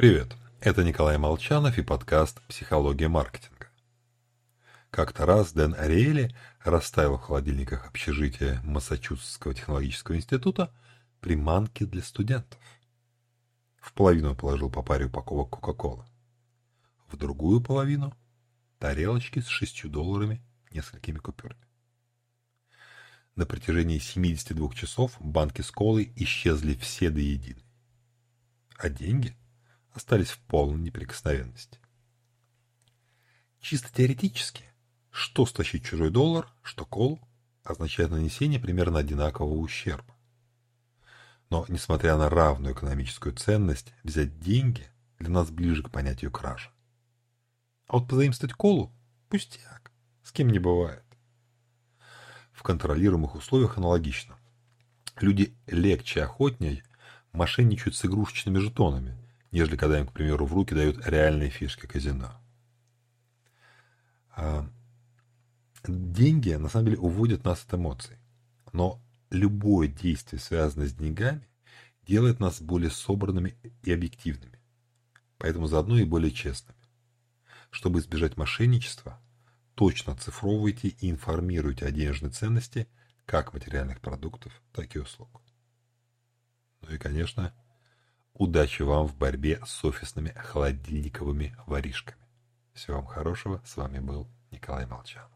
Привет, это Николай Молчанов и подкаст «Психология маркетинга». Как-то раз Дэн Ариэли расставил в холодильниках общежития Массачусетского технологического института приманки для студентов. В половину положил по паре упаковок Кока-Колы. В другую половину – тарелочки с шестью долларами, несколькими купюрами. На протяжении 72 часов банки с колой исчезли все до единой. А деньги остались в полной неприкосновенности. Чисто теоретически, что стащить чужой доллар, что колу, означает нанесение примерно одинакового ущерба. Но, несмотря на равную экономическую ценность, взять деньги для нас ближе к понятию кражи. А вот позаимствовать колу – пустяк, с кем не бывает. В контролируемых условиях аналогично. Люди легче охотнее мошенничают с игрушечными жетонами, нежели когда им, к примеру, в руки дают реальные фишки казино. А деньги, на самом деле, уводят нас от эмоций. Но любое действие, связанное с деньгами, делает нас более собранными и объективными. Поэтому заодно и более честными. Чтобы избежать мошенничества, точно оцифровывайте и информируйте о денежной ценности как материальных продуктов, так и услуг. Ну и, конечно, Удачи вам в борьбе с офисными холодильниковыми воришками. Всего вам хорошего. С вами был Николай Молчанов.